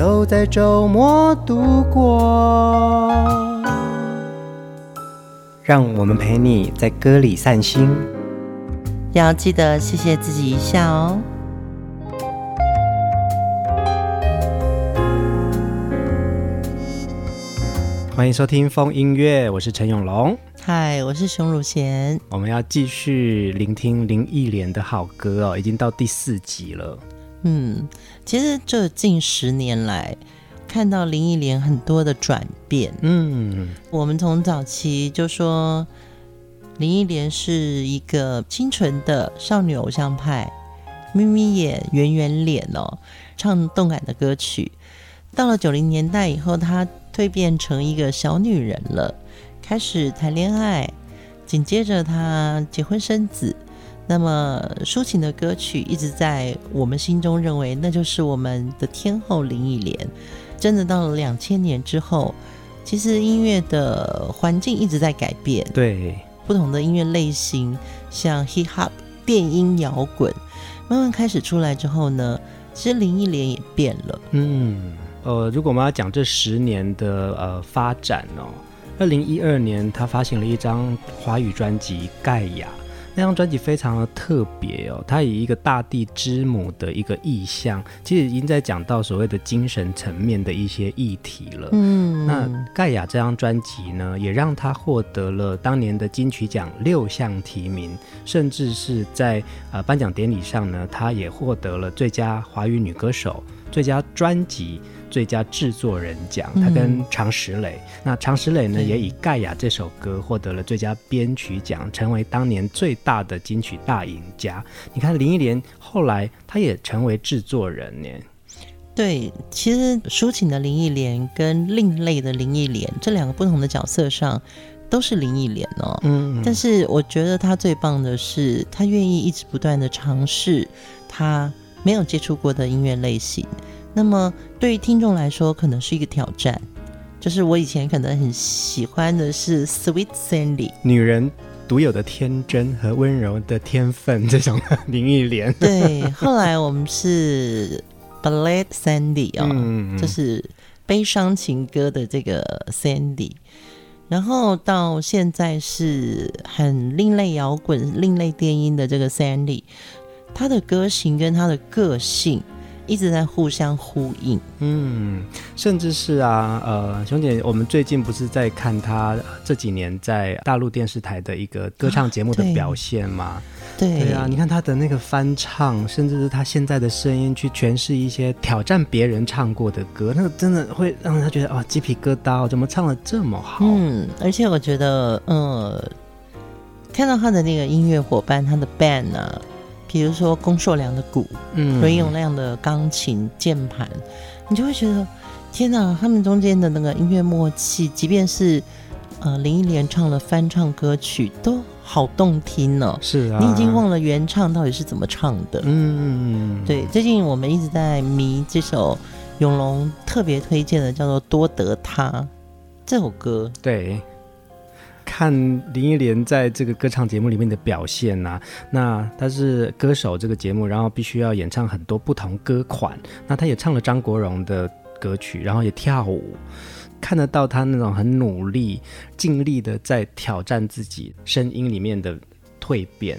都在周末度过，让我们陪你在歌里散心，要记得谢谢自己一下哦。欢迎收听风音乐，我是陈永龙。嗨，我是熊汝贤。我们要继续聆听林忆莲的好歌哦，已经到第四集了。嗯，其实这近十年来，看到林忆莲很多的转变。嗯，我们从早期就说林忆莲是一个清纯的少女偶像派，眯眯眼、圆圆脸哦，唱动感的歌曲。到了九零年代以后，她蜕变成一个小女人了，开始谈恋爱，紧接着她结婚生子。那么抒情的歌曲一直在我们心中认为那就是我们的天后林忆莲。真的到了两千年之后，其实音乐的环境一直在改变。对，不同的音乐类型，像 hip hop、电音、摇滚，慢慢开始出来之后呢，其实林忆莲也变了。嗯，呃，如果我们要讲这十年的呃发展哦，二零一二年她发行了一张华语专辑《盖亚》。那张专辑非常的特别哦，它以一个大地之母的一个意象，其实已经在讲到所谓的精神层面的一些议题了。嗯，那盖亚这张专辑呢，也让他获得了当年的金曲奖六项提名，甚至是在呃颁奖典礼上呢，他也获得了最佳华语女歌手、最佳专辑。最佳制作人奖，他跟常石磊，嗯、那常石磊呢，也以《盖亚》这首歌获得了最佳编曲奖，成为当年最大的金曲大赢家。你看林忆莲后来，他也成为制作人呢。对，其实抒情的林忆莲跟另类的林忆莲这两个不同的角色上，都是林忆莲哦。嗯，但是我觉得她最棒的是，她愿意一直不断的尝试她没有接触过的音乐类型。那么对于听众来说，可能是一个挑战。就是我以前可能很喜欢的是 Sweet Sandy，女人独有的天真和温柔的天分这种林忆莲。对，后来我们是 Ballad Sandy 哦，嗯、就是悲伤情歌的这个 Sandy。然后到现在是很另类摇滚、另类电音的这个 Sandy，他的歌型跟他的个性。一直在互相呼应，嗯，甚至是啊，呃，熊姐，我们最近不是在看他这几年在大陆电视台的一个歌唱节目的表现吗？啊对，对啊，你看他的那个翻唱，甚至是他现在的声音去诠释一些挑战别人唱过的歌，那个真的会让他觉得啊，鸡皮疙瘩，怎么唱的这么好？嗯，而且我觉得，呃，看到他的那个音乐伙伴，他的 band 呢、啊。比如说龚硕良的鼓，嗯，伦永亮的钢琴键盘，你就会觉得天哪，他们中间的那个音乐默契，即便是呃林忆莲唱了翻唱歌曲，都好动听呢、哦。是啊，你已经忘了原唱到底是怎么唱的。嗯，对。最近我们一直在迷这首永隆特别推荐的，叫做《多得他》这首歌。对。看林忆莲在这个歌唱节目里面的表现呐、啊，那她是歌手这个节目，然后必须要演唱很多不同歌款，那她也唱了张国荣的歌曲，然后也跳舞，看得到她那种很努力、尽力的在挑战自己声音里面的蜕变。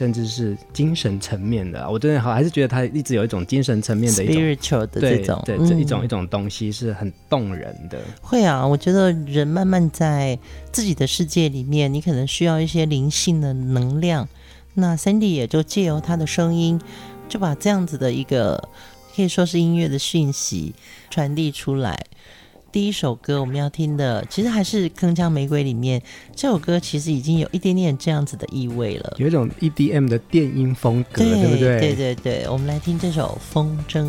甚至是精神层面的，我真的好还是觉得他一直有一种精神层面的一种 spiritual 的这种，对，对这一种、嗯、一种东西是很动人的。会啊，我觉得人慢慢在自己的世界里面，你可能需要一些灵性的能量。那 Sandy 也就借由他的声音，就把这样子的一个可以说是音乐的讯息传递出来。第一首歌我们要听的，其实还是《铿锵玫瑰》里面这首歌，其实已经有一点点这样子的意味了，有一种 EDM 的电音风格，对，对不对？对对对，我们来听这首《风筝》。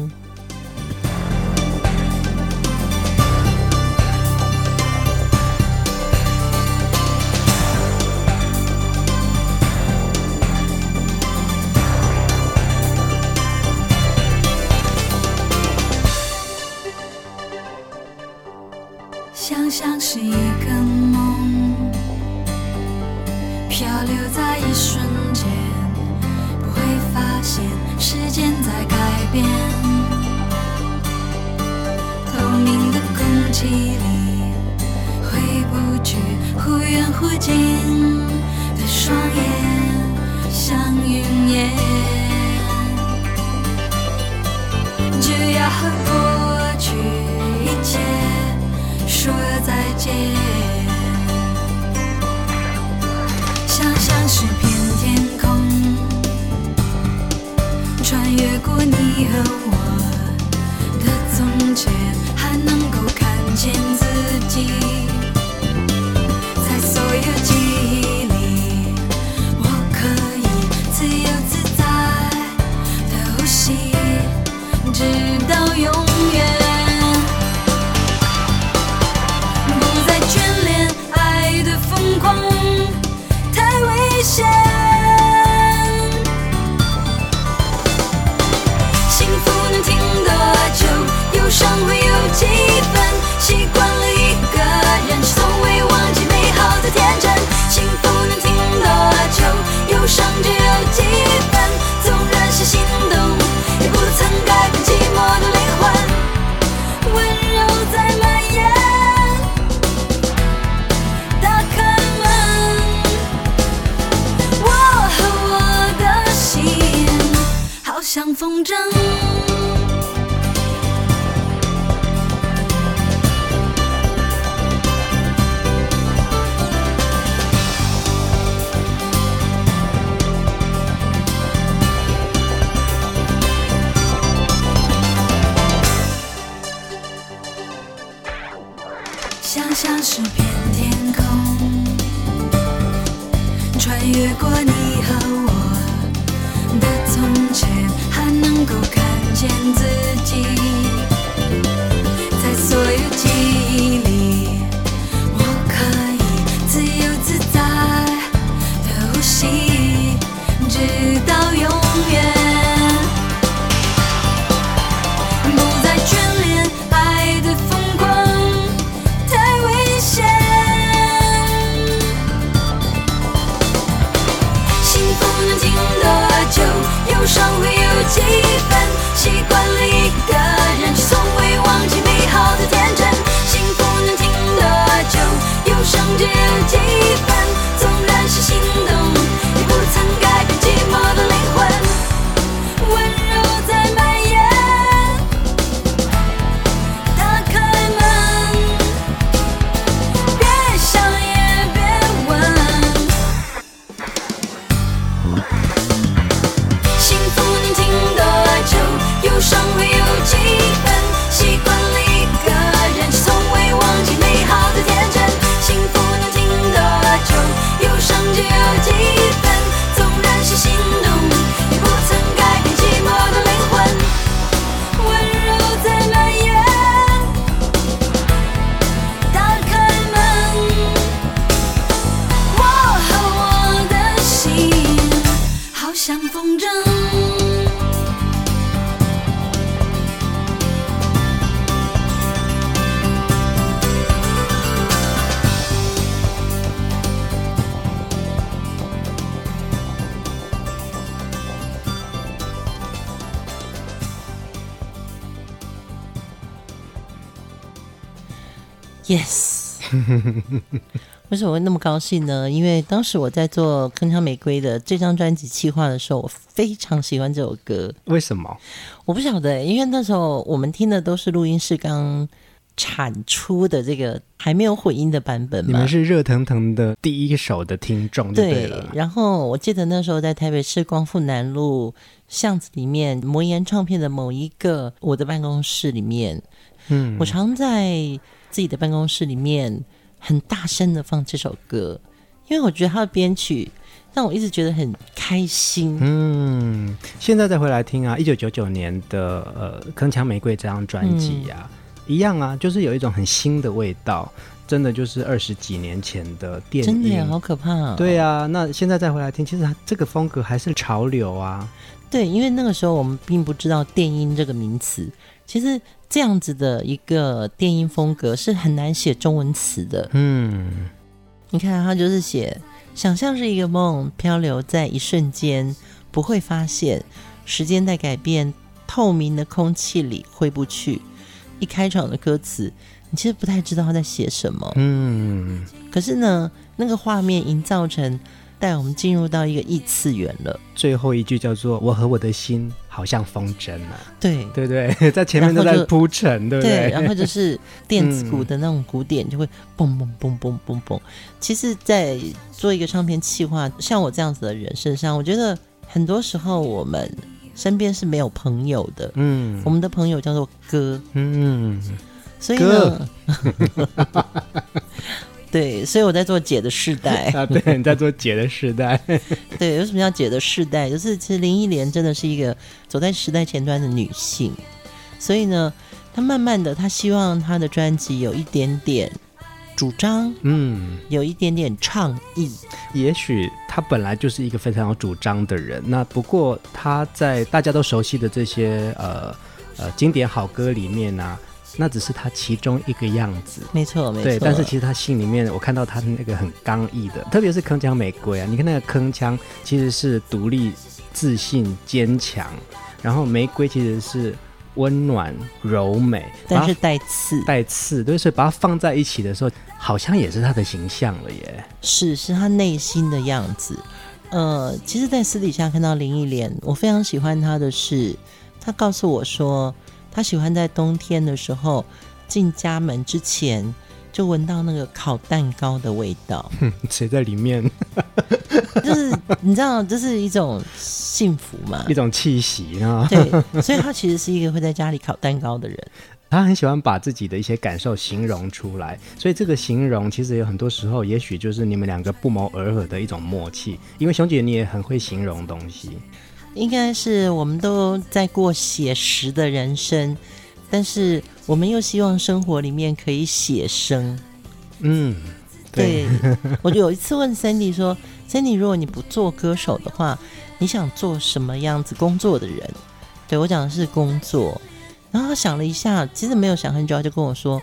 直风筝。为什么会那么高兴呢？因为当时我在做《铿锵玫瑰》的这张专辑企划的时候，我非常喜欢这首歌。为什么？我不晓得，因为那时候我们听的都是录音室刚产出的这个还没有混音的版本嘛。你们是热腾腾的第一手的听众，对。对，然后我记得那时候在台北市光复南路巷子里面，魔岩唱片的某一个我的办公室里面，嗯，我常在。自己的办公室里面很大声的放这首歌，因为我觉得他的编曲让我一直觉得很开心。嗯，现在再回来听啊，一九九九年的呃《铿锵玫瑰》这张专辑呀，一样啊，就是有一种很新的味道，真的就是二十几年前的电影，真的呀，好可怕哦。对啊，那现在再回来听，其实它这个风格还是潮流啊。对，因为那个时候我们并不知道电音这个名词。其实这样子的一个电音风格是很难写中文词的。嗯，你看他就是写，想象是一个梦，漂流在一瞬间，不会发现时间在改变，透明的空气里挥不去。一开场的歌词，你其实不太知道他在写什么。嗯，可是呢，那个画面营造成。带我们进入到一个异次元了。最后一句叫做“我和我的心好像风筝啊”，对对对，在前面都在铺陈，对不对？然后就是 电子鼓的那种鼓点就会嘣嘣嘣嘣嘣嘣。其实，在做一个唱片企划，像我这样子的人身上，我觉得很多时候我们身边是没有朋友的。嗯，我们的朋友叫做歌。嗯，所以呢。对，所以我在做姐的世代 啊，对，你在做姐的世代。对，为什么叫姐的世代？就是其实林忆莲真的是一个走在时代前端的女性，所以呢，她慢慢的，她希望她的专辑有一点点主张，嗯，有一点点倡议。也许她本来就是一个非常有主张的人，那不过她在大家都熟悉的这些呃呃经典好歌里面呢、啊。那只是他其中一个样子，没错，没错。对，但是其实他心里面，我看到他那个很刚毅的，特别是铿锵玫瑰啊，你看那个铿锵其实是独立、自信、坚强，然后玫瑰其实是温暖、柔美，但是带刺，带刺，对，所以把它放在一起的时候，好像也是他的形象了耶。是，是他内心的样子。呃，其实，在私底下看到林忆莲，我非常喜欢她的是，她告诉我说。他喜欢在冬天的时候进家门之前就闻到那个烤蛋糕的味道。谁在里面？就是你知道，这是一种幸福嘛，一种气息啊。对，所以他其实是一个会在家里烤蛋糕的人。他很喜欢把自己的一些感受形容出来，所以这个形容其实有很多时候，也许就是你们两个不谋而合的一种默契。因为熊姐你也很会形容东西。应该是我们都在过写实的人生，但是我们又希望生活里面可以写生。嗯，对。对我就有一次问 Sandy 说：“Sandy，如果你不做歌手的话，你想做什么样子工作的人？”对，我讲的是工作。然后他想了一下，其实没有想很久，他就跟我说：“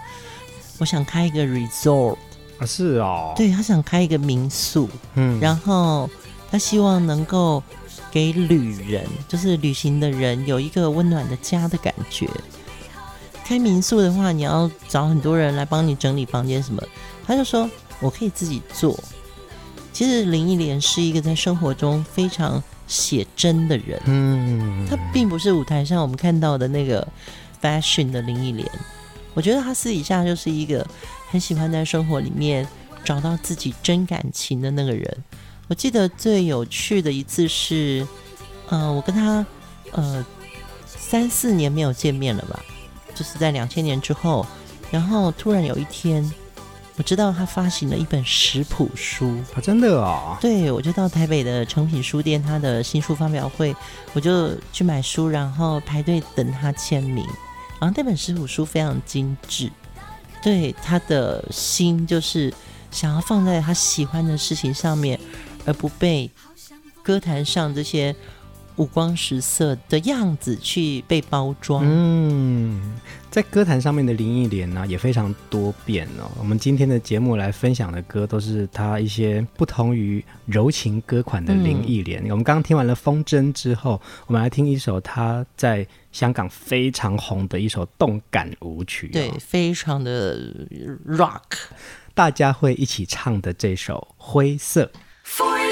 我想开一个 resort。”啊，是哦。对，他想开一个民宿。嗯，然后他希望能够。给旅人，就是旅行的人，有一个温暖的家的感觉。开民宿的话，你要找很多人来帮你整理房间什么。他就说，我可以自己做。其实林忆莲是一个在生活中非常写真的人。嗯，他并不是舞台上我们看到的那个 fashion 的林忆莲。我觉得他私底下就是一个很喜欢在生活里面找到自己真感情的那个人。我记得最有趣的一次是，呃，我跟他，呃，三四年没有见面了吧，就是在两千年之后，然后突然有一天，我知道他发行了一本食谱书，啊，真的啊？对，我就到台北的诚品书店，他的新书发表会，我就去买书，然后排队等他签名，然后那本食谱书非常精致，对，他的心就是想要放在他喜欢的事情上面。而不被歌坛上这些五光十色的样子去被包装。嗯，在歌坛上面的林忆莲呢，也非常多变哦。我们今天的节目来分享的歌，都是她一些不同于柔情歌款的林忆莲。嗯、我们刚刚听完了《风筝》之后，我们来听一首她在香港非常红的一首动感舞曲，哦，对，非常的 rock，大家会一起唱的这首《灰色》。灰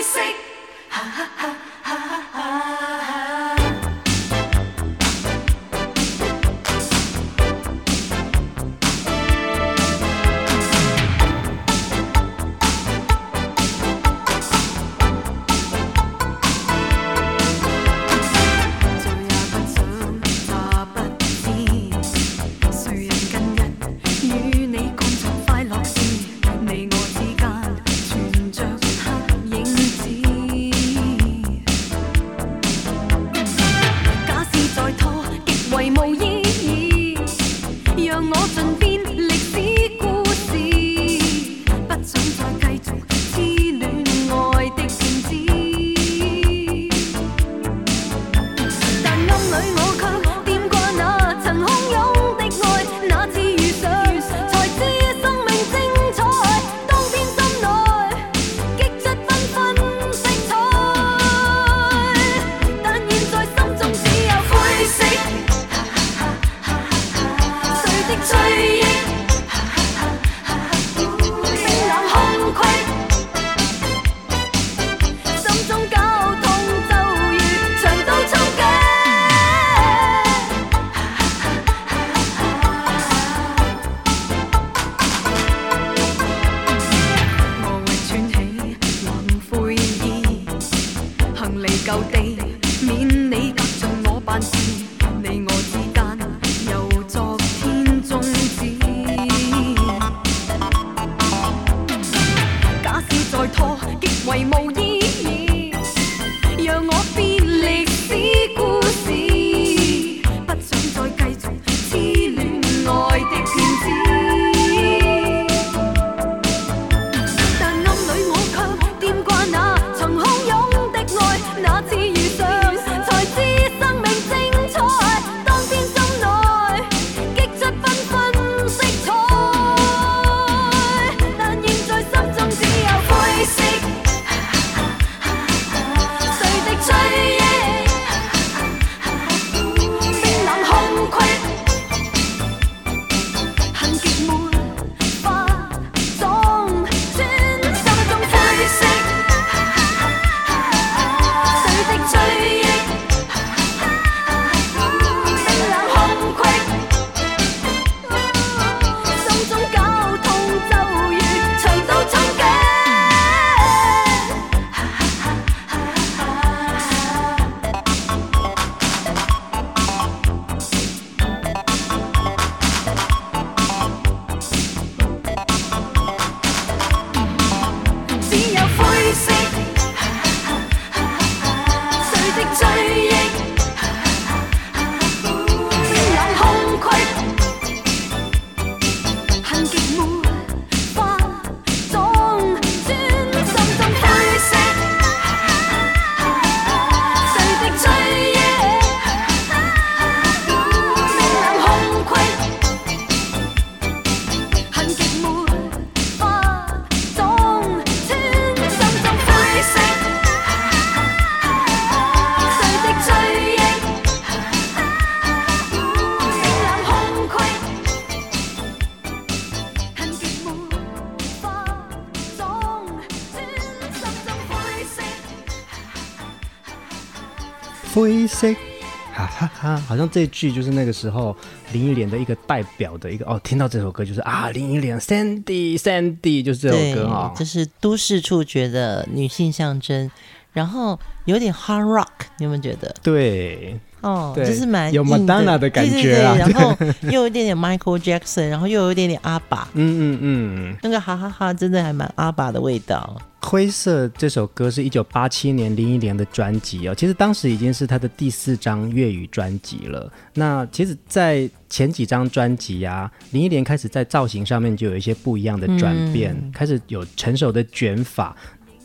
好像这句就是那个时候林忆莲的一个代表的一个哦，听到这首歌就是啊，林忆莲，Sandy Sandy，就是这首歌啊，这、就是都市触觉的女性象征，然后有点 hard rock，你有没有觉得？对。哦，就是蛮有 Madonna 的感觉啊，对对对，然后 又有一点点 Michael Jackson，然后又有一点点阿爸，嗯嗯嗯，那个哈哈哈，真的还蛮阿爸的味道。灰色这首歌是一九八七年林忆莲的专辑哦，其实当时已经是她的第四张粤语专辑了。那其实，在前几张专辑啊，林忆莲开始在造型上面就有一些不一样的转变，嗯、开始有成熟的卷发。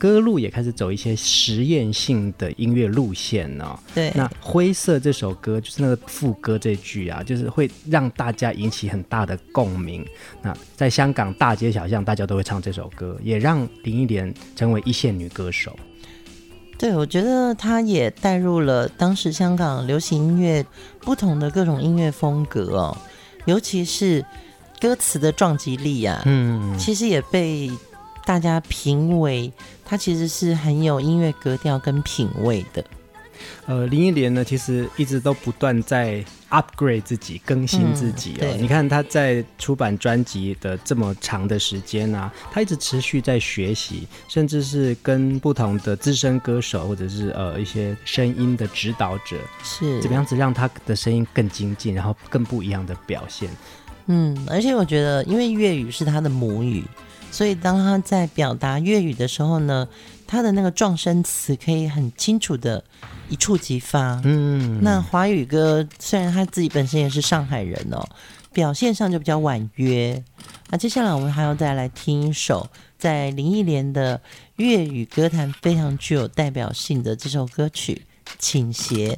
歌路也开始走一些实验性的音乐路线呢、哦。对，那灰色这首歌就是那个副歌这句啊，就是会让大家引起很大的共鸣。那在香港大街小巷，大家都会唱这首歌，也让林忆莲成为一线女歌手。对，我觉得她也带入了当时香港流行音乐不同的各种音乐风格哦，尤其是歌词的撞击力啊，嗯，其实也被。大家评为他其实是很有音乐格调跟品味的。呃，林忆莲呢，其实一直都不断在 upgrade 自己，更新自己哦。嗯、你看他在出版专辑的这么长的时间啊，他一直持续在学习，甚至是跟不同的资深歌手或者是呃一些声音的指导者，是怎么样子让他的声音更精进，然后更不一样的表现。嗯，而且我觉得，因为粤语是他的母语。所以，当他在表达粤语的时候呢，他的那个撞声词可以很清楚的一触即发。嗯，那华语歌虽然他自己本身也是上海人哦，表现上就比较婉约。那接下来我们还要再来听一首在林忆莲的粤语歌坛非常具有代表性的这首歌曲《倾斜》。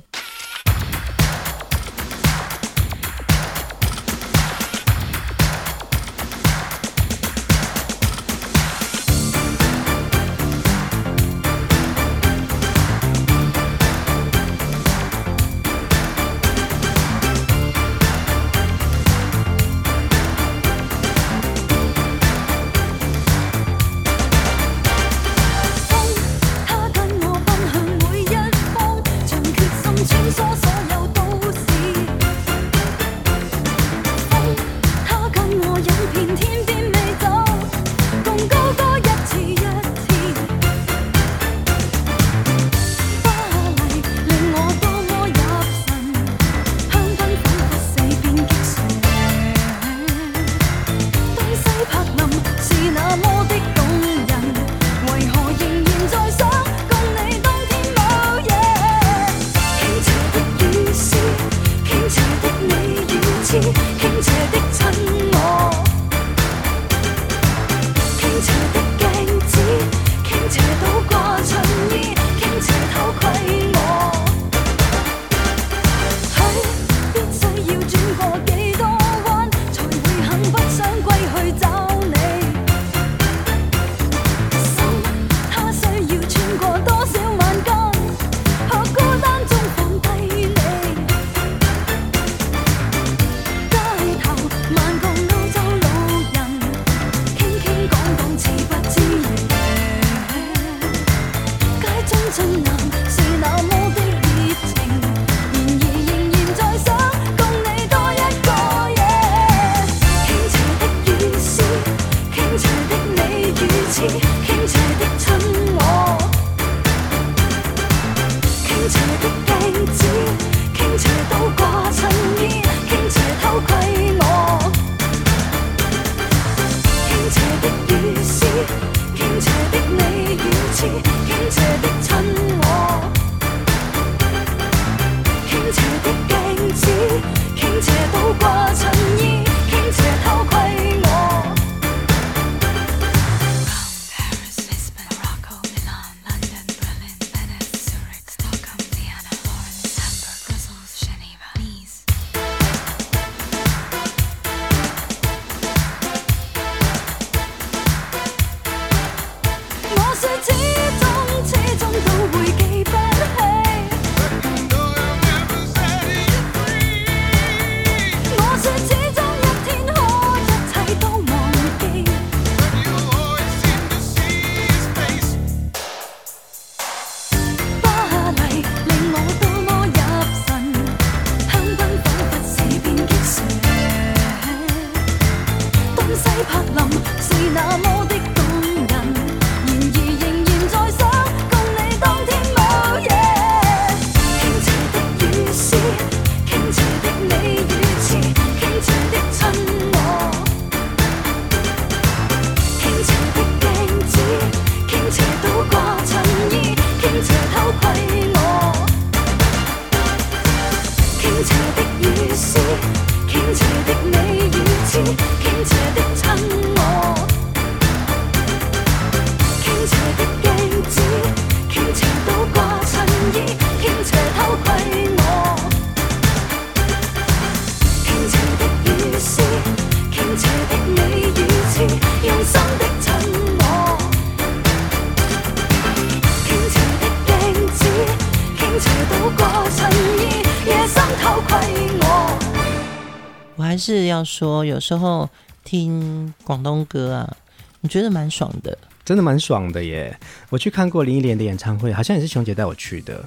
要说，有时候听广东歌啊，你觉得蛮爽的，真的蛮爽的耶！我去看过林忆莲的演唱会，好像也是熊姐带我去的。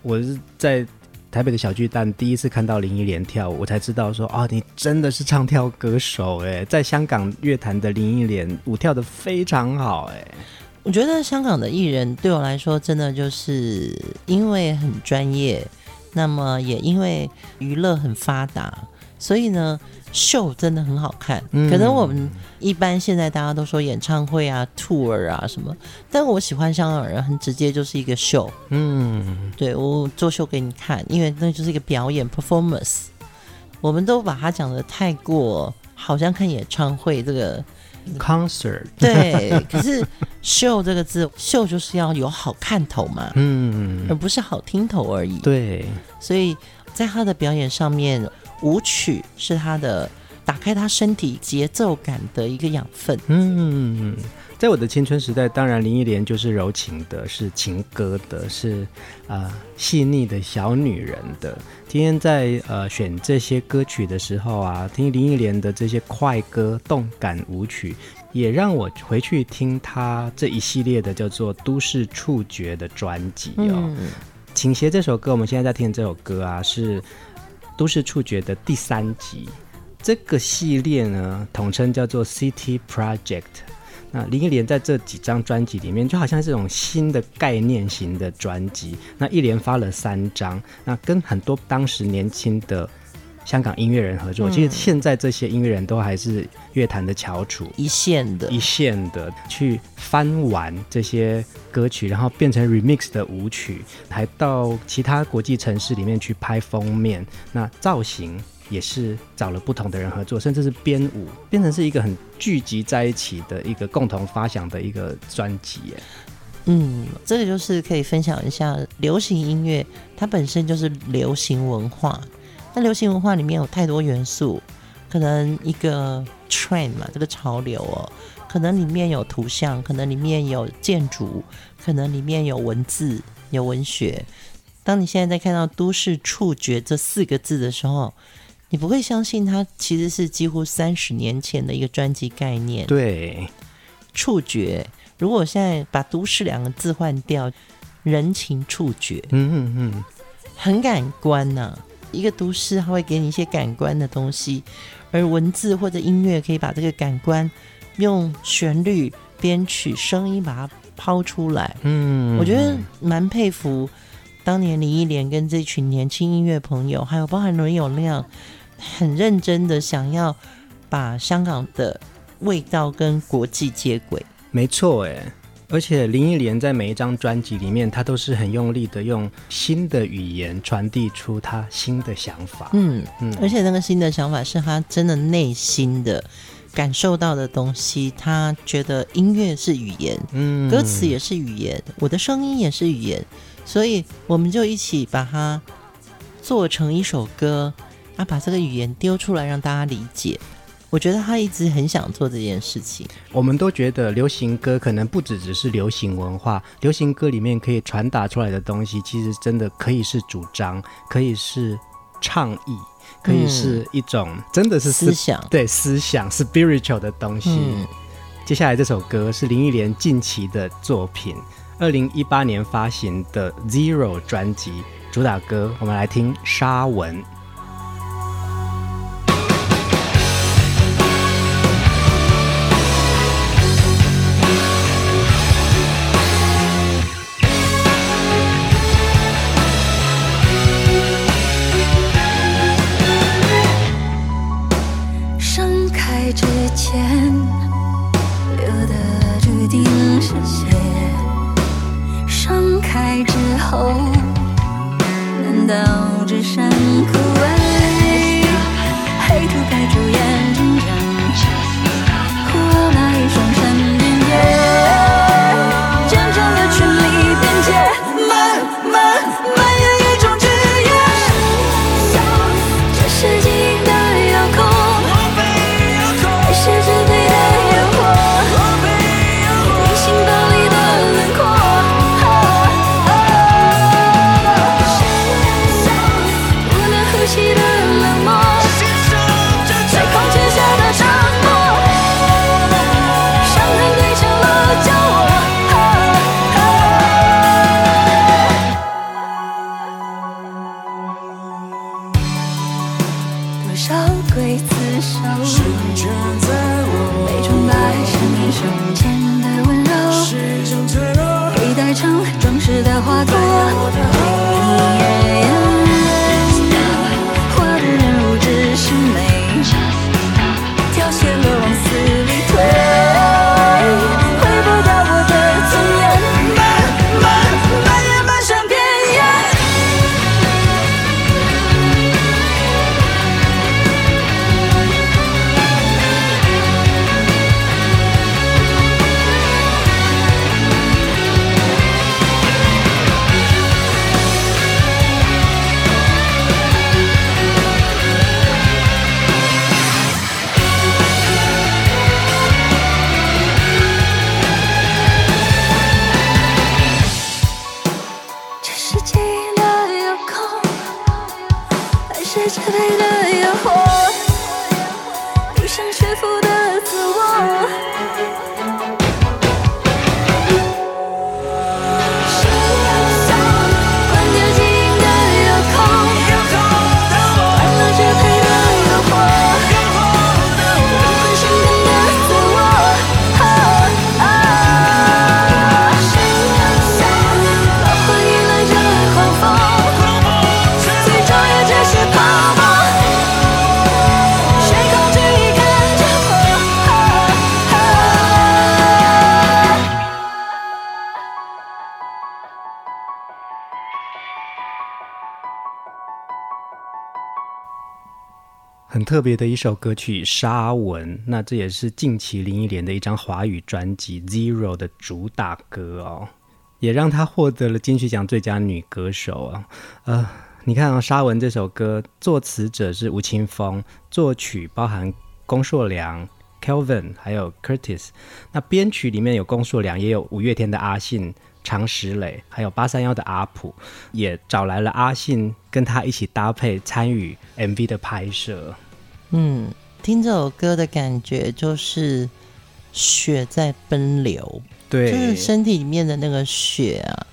我是在台北的小巨蛋第一次看到林忆莲跳舞，我才知道说，哦，你真的是唱跳歌手哎！在香港乐坛的林忆莲舞跳的非常好哎。我觉得香港的艺人对我来说，真的就是因为很专业，那么也因为娱乐很发达。所以呢，秀真的很好看。嗯。可能我们一般现在大家都说演唱会啊、tour 啊什么，但我喜欢香港人很直接，就是一个秀。嗯，对，我做秀给你看，因为那就是一个表演 performance。我们都把它讲的太过，好像看演唱会这个 concert。对，可是秀这个字，秀就是要有好看头嘛，嗯，而不是好听头而已。对，所以在他的表演上面。舞曲是他的打开他身体节奏感的一个养分。嗯，在我的青春时代，当然林忆莲就是柔情的，是情歌的，是啊、呃、细腻的小女人的。今天在呃选这些歌曲的时候啊，听林忆莲的这些快歌、动感舞曲，也让我回去听她这一系列的叫做《都市触觉》的专辑哦。嗯、倾斜这首歌，我们现在在听这首歌啊，是。都市触觉的第三集，这个系列呢，统称叫做 City Project。那林忆莲在这几张专辑里面，就好像这种新的概念型的专辑。那一连发了三张，那跟很多当时年轻的香港音乐人合作。嗯、其实现在这些音乐人都还是乐坛的翘楚，一线的，一线的去翻玩这些歌曲，然后变成 remix 的舞曲，还到其他国际城市里面去拍封面。那造型也是找了不同的人合作，甚至是编舞，变成是一个很聚集在一起的一个共同发想的一个专辑。嗯，这个就是可以分享一下，流行音乐它本身就是流行文化。那流行文化里面有太多元素，可能一个 trend 嘛，这个潮流哦，可能里面有图像，可能里面有建筑，可能里面有文字、有文学。当你现在在看到“都市触觉”这四个字的时候，你不会相信它其实是几乎三十年前的一个专辑概念。对，触觉。如果我现在把“都市”两个字换掉，人情触觉，嗯嗯嗯，很感官呐、啊。一个都市，它会给你一些感官的东西，而文字或者音乐可以把这个感官用旋律、编曲、声音把它抛出来。嗯，我觉得蛮佩服。当年林忆莲跟这群年轻音乐朋友，还有包含伦永亮，很认真的想要把香港的味道跟国际接轨。没错，哎，而且林忆莲在每一张专辑里面，她都是很用力的用新的语言传递出她新的想法。嗯嗯，而且那个新的想法是她真的内心的感受到的东西。她觉得音乐是语言，嗯，歌词也是语言，我的声音也是语言。所以我们就一起把它做成一首歌，啊，把这个语言丢出来让大家理解。我觉得他一直很想做这件事情。我们都觉得流行歌可能不只只是流行文化，流行歌里面可以传达出来的东西，其实真的可以是主张，可以是倡议，可以是一种、嗯、真的是思想，对思想 spiritual 的东西。嗯、接下来这首歌是林忆莲近期的作品。二零一八年发行的《Zero》专辑主打歌，我们来听《沙文》。胸前的温柔，被戴成装饰的花朵。很特别的一首歌曲《沙文》，那这也是近期林忆莲的一张华语专辑《Zero》的主打歌哦，也让她获得了金曲奖最佳女歌手啊。呃，你看啊，《沙文》这首歌作词者是吴青峰，作曲包含龚硕良、Kelvin 还有 Curtis，那编曲里面有龚硕良，也有五月天的阿信。常石磊，还有八三幺的阿普，也找来了阿信跟他一起搭配参与 MV 的拍摄。嗯，听这首歌的感觉就是血在奔流，对，就是身体里面的那个血啊。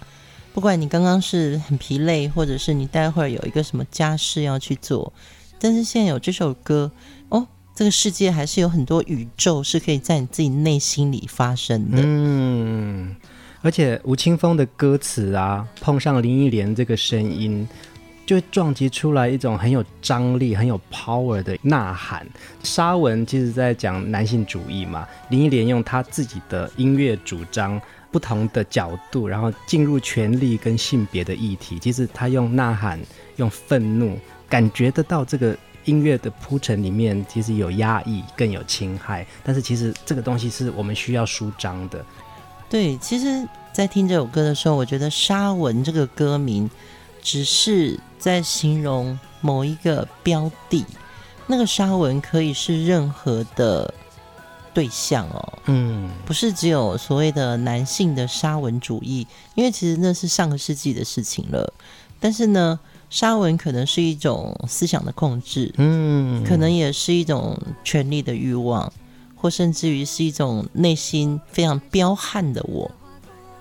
不管你刚刚是很疲累，或者是你待会儿有一个什么家事要去做，但是现在有这首歌，哦，这个世界还是有很多宇宙是可以在你自己内心里发生的。嗯。而且吴青峰的歌词啊，碰上林忆莲这个声音，就撞击出来一种很有张力、很有 power 的呐喊。沙文其实在讲男性主义嘛，林忆莲用他自己的音乐主张，不同的角度，然后进入权力跟性别的议题。其实他用呐喊、用愤怒，感觉得到这个音乐的铺陈里面，其实有压抑，更有侵害。但是其实这个东西是我们需要舒张的。对，其实，在听这首歌的时候，我觉得“沙文”这个歌名，只是在形容某一个标的。那个沙文可以是任何的对象哦，嗯，不是只有所谓的男性的沙文主义，因为其实那是上个世纪的事情了。但是呢，沙文可能是一种思想的控制，嗯，可能也是一种权力的欲望。或甚至于是一种内心非常彪悍的我，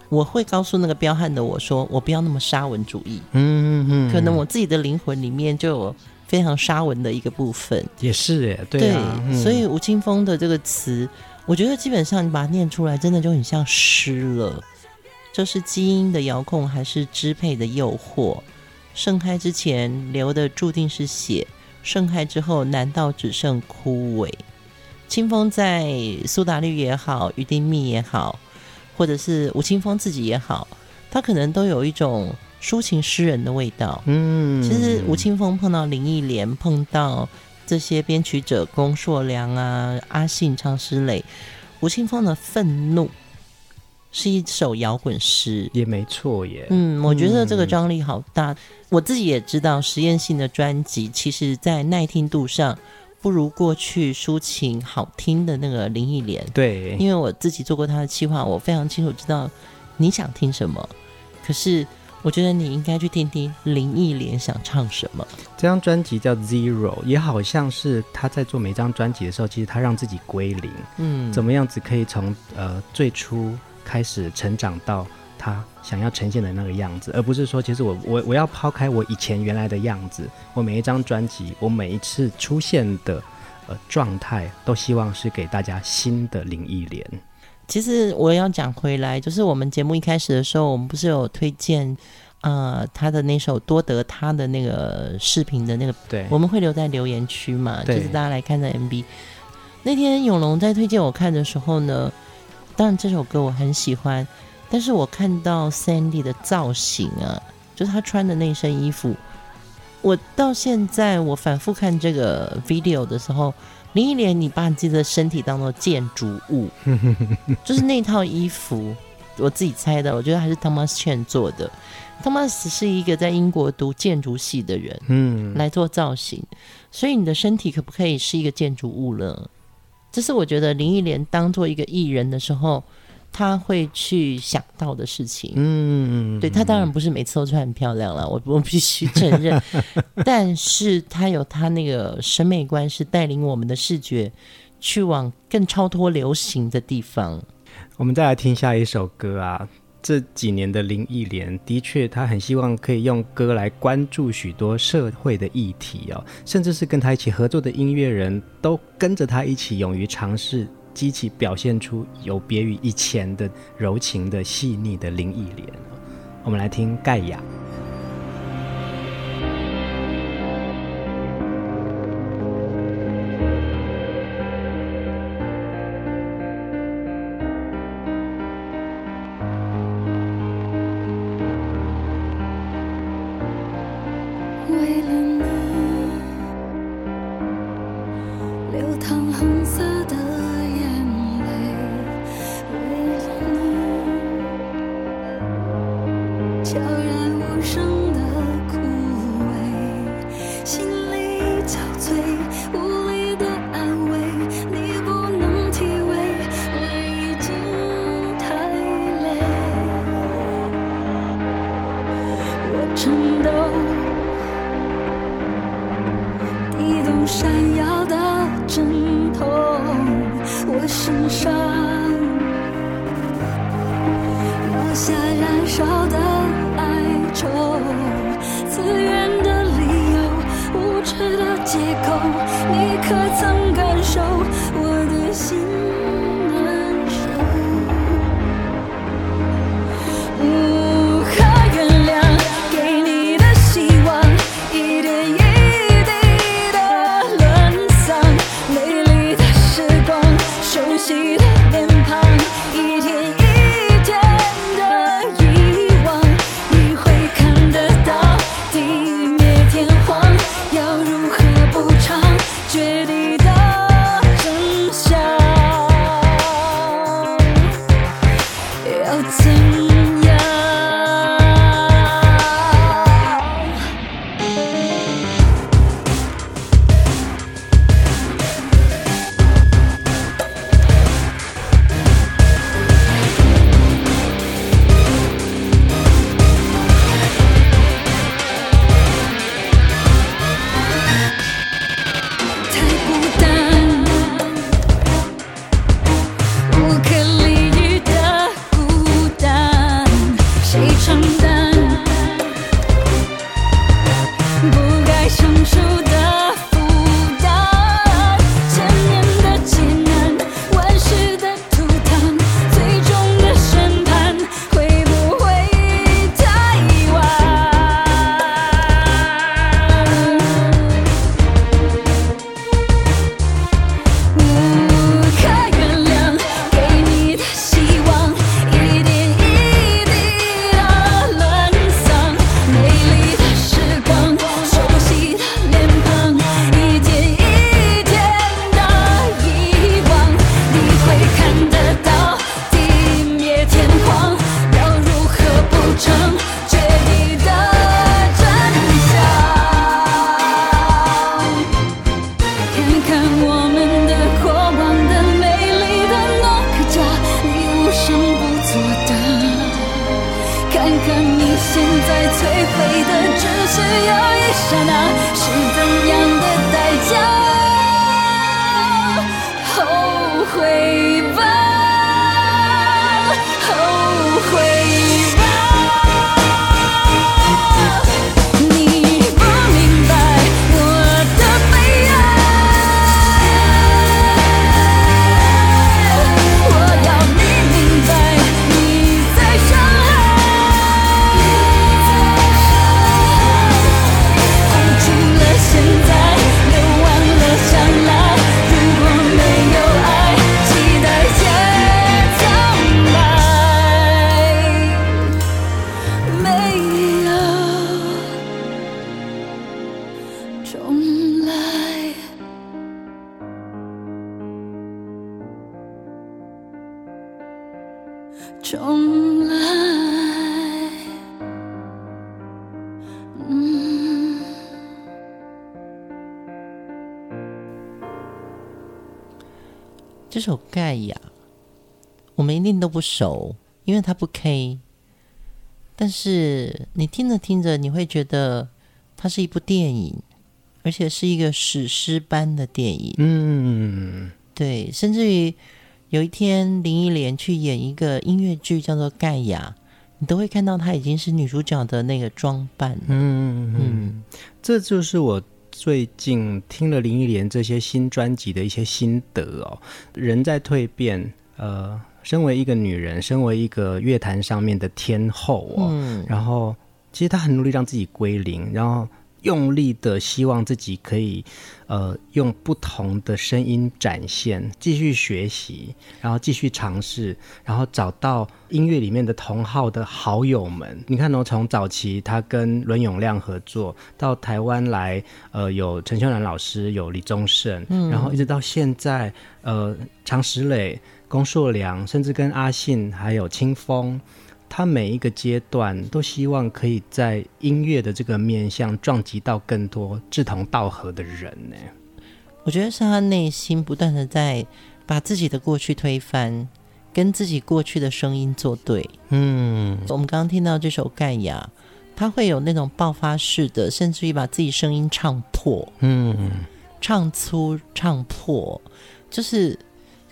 我会告诉那个彪悍的我说：“我不要那么沙文主义。”嗯嗯嗯，可能我自己的灵魂里面就有非常沙文的一个部分。也是耶，对啊，对，所以吴青峰的这个词，我觉得基本上你把它念出来，真的就很像诗了。这是基因的遥控还是支配的诱惑？盛开之前流的注定是血，盛开之后难道只剩枯萎？青峰在苏打绿也好，于丁密也好，或者是吴青峰自己也好，他可能都有一种抒情诗人的味道。嗯，其实吴青峰碰到林忆莲，碰到这些编曲者龚硕良啊、阿信、常石磊，吴青峰的愤怒是一首摇滚诗，也没错耶。嗯，我觉得这个张力好大。嗯、我自己也知道，实验性的专辑，其实在耐听度上。不如过去抒情好听的那个林忆莲，对，因为我自己做过他的企划，我非常清楚知道你想听什么。可是我觉得你应该去听听林忆莲想唱什么。这张专辑叫 Zero，也好像是他在做每张专辑的时候，其实他让自己归零，嗯，怎么样子可以从呃最初开始成长到。他想要呈现的那个样子，而不是说，其实我我我要抛开我以前原来的样子，我每一张专辑，我每一次出现的呃状态，都希望是给大家新的林忆莲。其实我要讲回来，就是我们节目一开始的时候，我们不是有推荐呃他的那首多得他的那个视频的那个，对，我们会留在留言区嘛，就是大家来看的 MV。那天永龙在推荐我看的时候呢，当然这首歌我很喜欢。但是我看到 Sandy 的造型啊，就是他穿的那身衣服，我到现在我反复看这个 video 的时候，林忆莲，你把你自己的身体当做建筑物，就是那套衣服，我自己猜的，我觉得还是 Thomas Chen 做的。Thomas 是一个在英国读建筑系的人，嗯，来做造型，所以你的身体可不可以是一个建筑物了？这是我觉得林忆莲当做一个艺人的时候。他会去想到的事情，嗯，对，他当然不是每次都穿很漂亮了，我 我必须承认，但是他有他那个审美观，是带领我们的视觉去往更超脱流行的地方。我们再来听下一首歌啊，这几年的林忆莲的确，他很希望可以用歌来关注许多社会的议题哦，甚至是跟他一起合作的音乐人都跟着他一起勇于尝试。激起表现出有别于以前的柔情的细腻的林忆莲，我们来听盖亚。都不熟，因为他不 K。但是你听着听着，你会觉得它是一部电影，而且是一个史诗般的电影。嗯，对。甚至于有一天林忆莲去演一个音乐剧，叫做《盖亚》，你都会看到她已经是女主角的那个装扮。嗯嗯，这就是我。最近听了林忆莲这些新专辑的一些心得哦，人在蜕变，呃，身为一个女人，身为一个乐坛上面的天后哦，嗯、然后其实她很努力让自己归零，然后用力的希望自己可以，呃，用不同的声音展现，继续学习，然后继续尝试，然后找到音乐里面的同好的好友们。你看哦，从早期她跟伦永亮合作，到台湾来，呃，有陈秀兰老师，有李宗盛，嗯，然后一直到现在，呃，常石磊、龚硕良，甚至跟阿信还有清风。他每一个阶段都希望可以在音乐的这个面向撞击到更多志同道合的人呢。我觉得是他内心不断的在把自己的过去推翻，跟自己过去的声音作对。嗯，我们刚刚听到这首《盖亚》，他会有那种爆发式的，甚至于把自己声音唱破。嗯，唱粗唱破，就是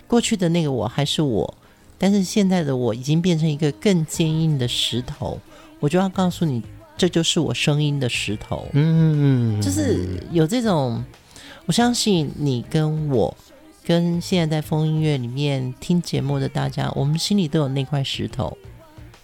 过去的那个我还是我。但是现在的我已经变成一个更坚硬的石头，我就要告诉你，这就是我声音的石头。嗯，就是有这种，我相信你跟我，跟现在在风音乐里面听节目的大家，我们心里都有那块石头，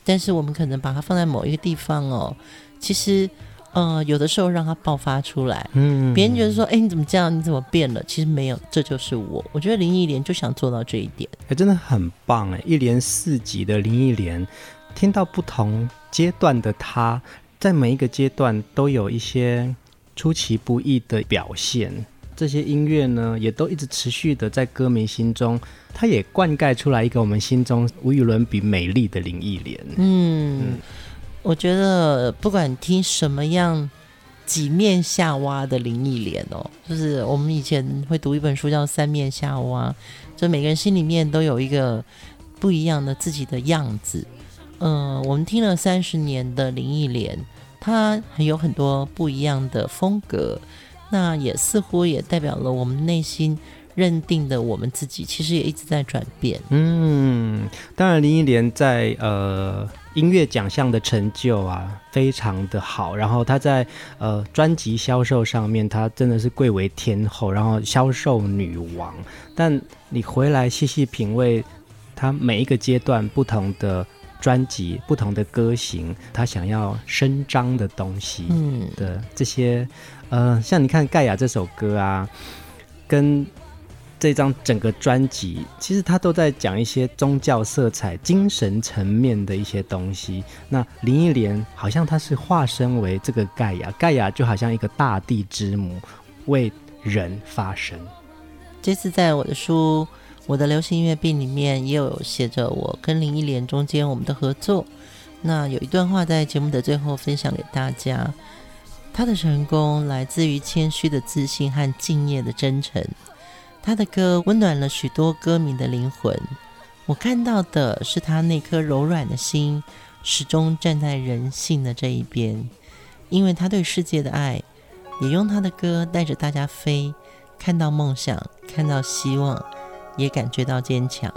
但是我们可能把它放在某一个地方哦，其实。呃，有的时候让它爆发出来，嗯，别人觉得说，哎，你怎么这样？你怎么变了？其实没有，这就是我。我觉得林忆莲就想做到这一点，哎，真的很棒哎！一连四集的林忆莲，听到不同阶段的她，在每一个阶段都有一些出其不意的表现。这些音乐呢，也都一直持续的在歌迷心中，它也灌溉出来一个我们心中无与伦比美丽的林忆莲。嗯。嗯我觉得不管听什么样几面夏娃的林忆莲哦，就是我们以前会读一本书叫《三面夏娃》，就每个人心里面都有一个不一样的自己的样子。嗯、我们听了三十年的林忆莲，她还有很多不一样的风格，那也似乎也代表了我们内心认定的我们自己，其实也一直在转变。嗯，当然林忆莲在呃。音乐奖项的成就啊，非常的好。然后他在呃专辑销售上面，他真的是贵为天后，然后销售女王。但你回来细细品味，他每一个阶段不同的专辑、不同的歌型，他想要伸张的东西，嗯的这些，呃，像你看《盖亚》这首歌啊，跟。这张整个专辑，其实他都在讲一些宗教色彩、精神层面的一些东西。那林忆莲好像她是化身为这个盖亚，盖亚就好像一个大地之母，为人发声。这次在我的书《我的流行音乐病》里面，也有写着我跟林忆莲中间我们的合作。那有一段话在节目的最后分享给大家：他的成功来自于谦虚的自信和敬业的真诚。他的歌温暖了许多歌迷的灵魂，我看到的是他那颗柔软的心，始终站在人性的这一边，因为他对世界的爱，也用他的歌带着大家飞，看到梦想，看到希望，也感觉到坚强。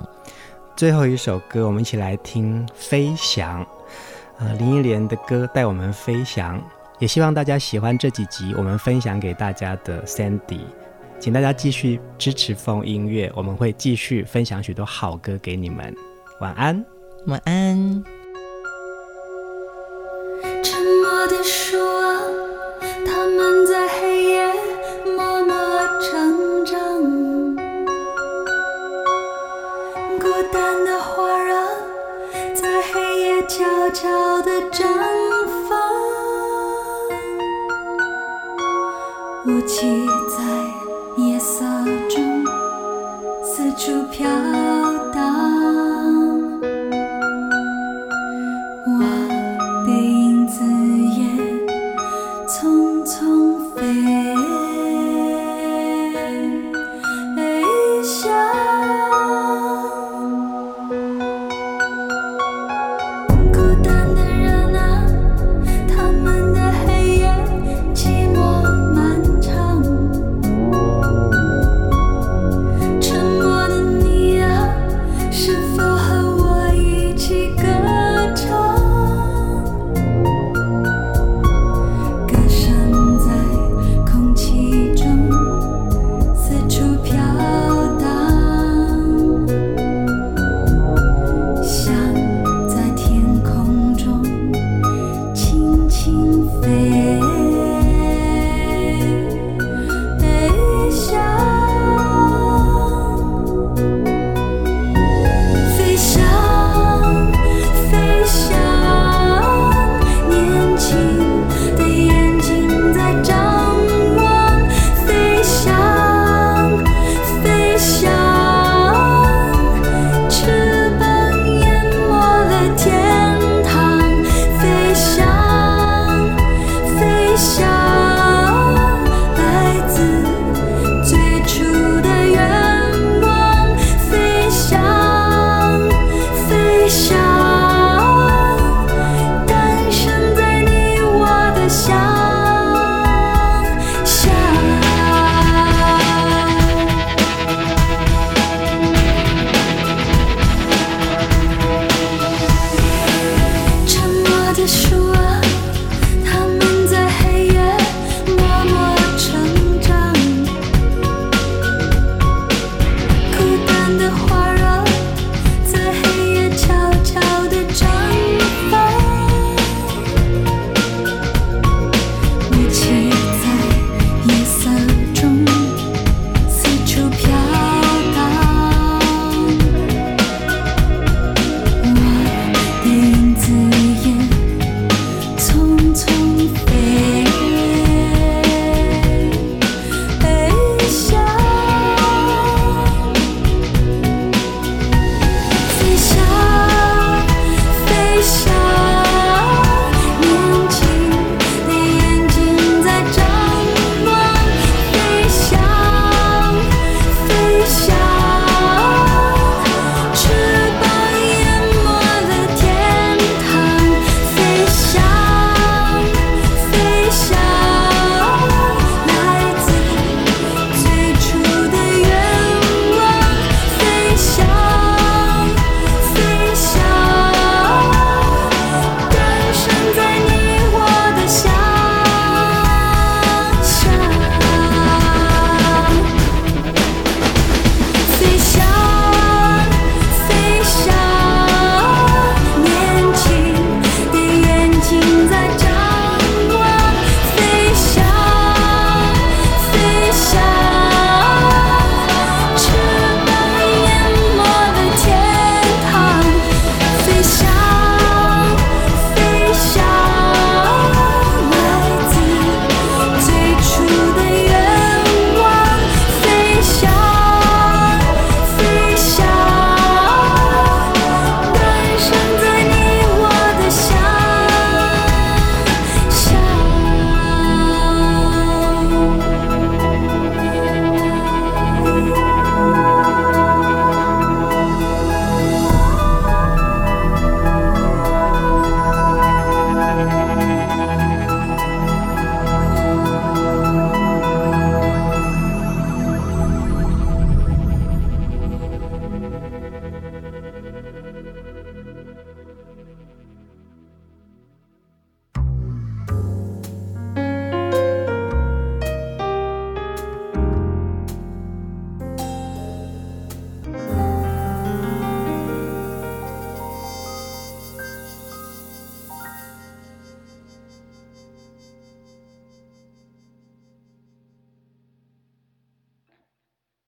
最后一首歌，我们一起来听《飞翔》，呃，林忆莲的歌带我们飞翔，也希望大家喜欢这几集我们分享给大家的 Sandy。请大家继续支持风音乐，我们会继续分享许多好歌给你们。晚安，晚安。沉默的树啊，它们在黑夜默默成长；孤单的花儿啊，在黑夜悄悄地绽放。雾气在。夜色中四处飘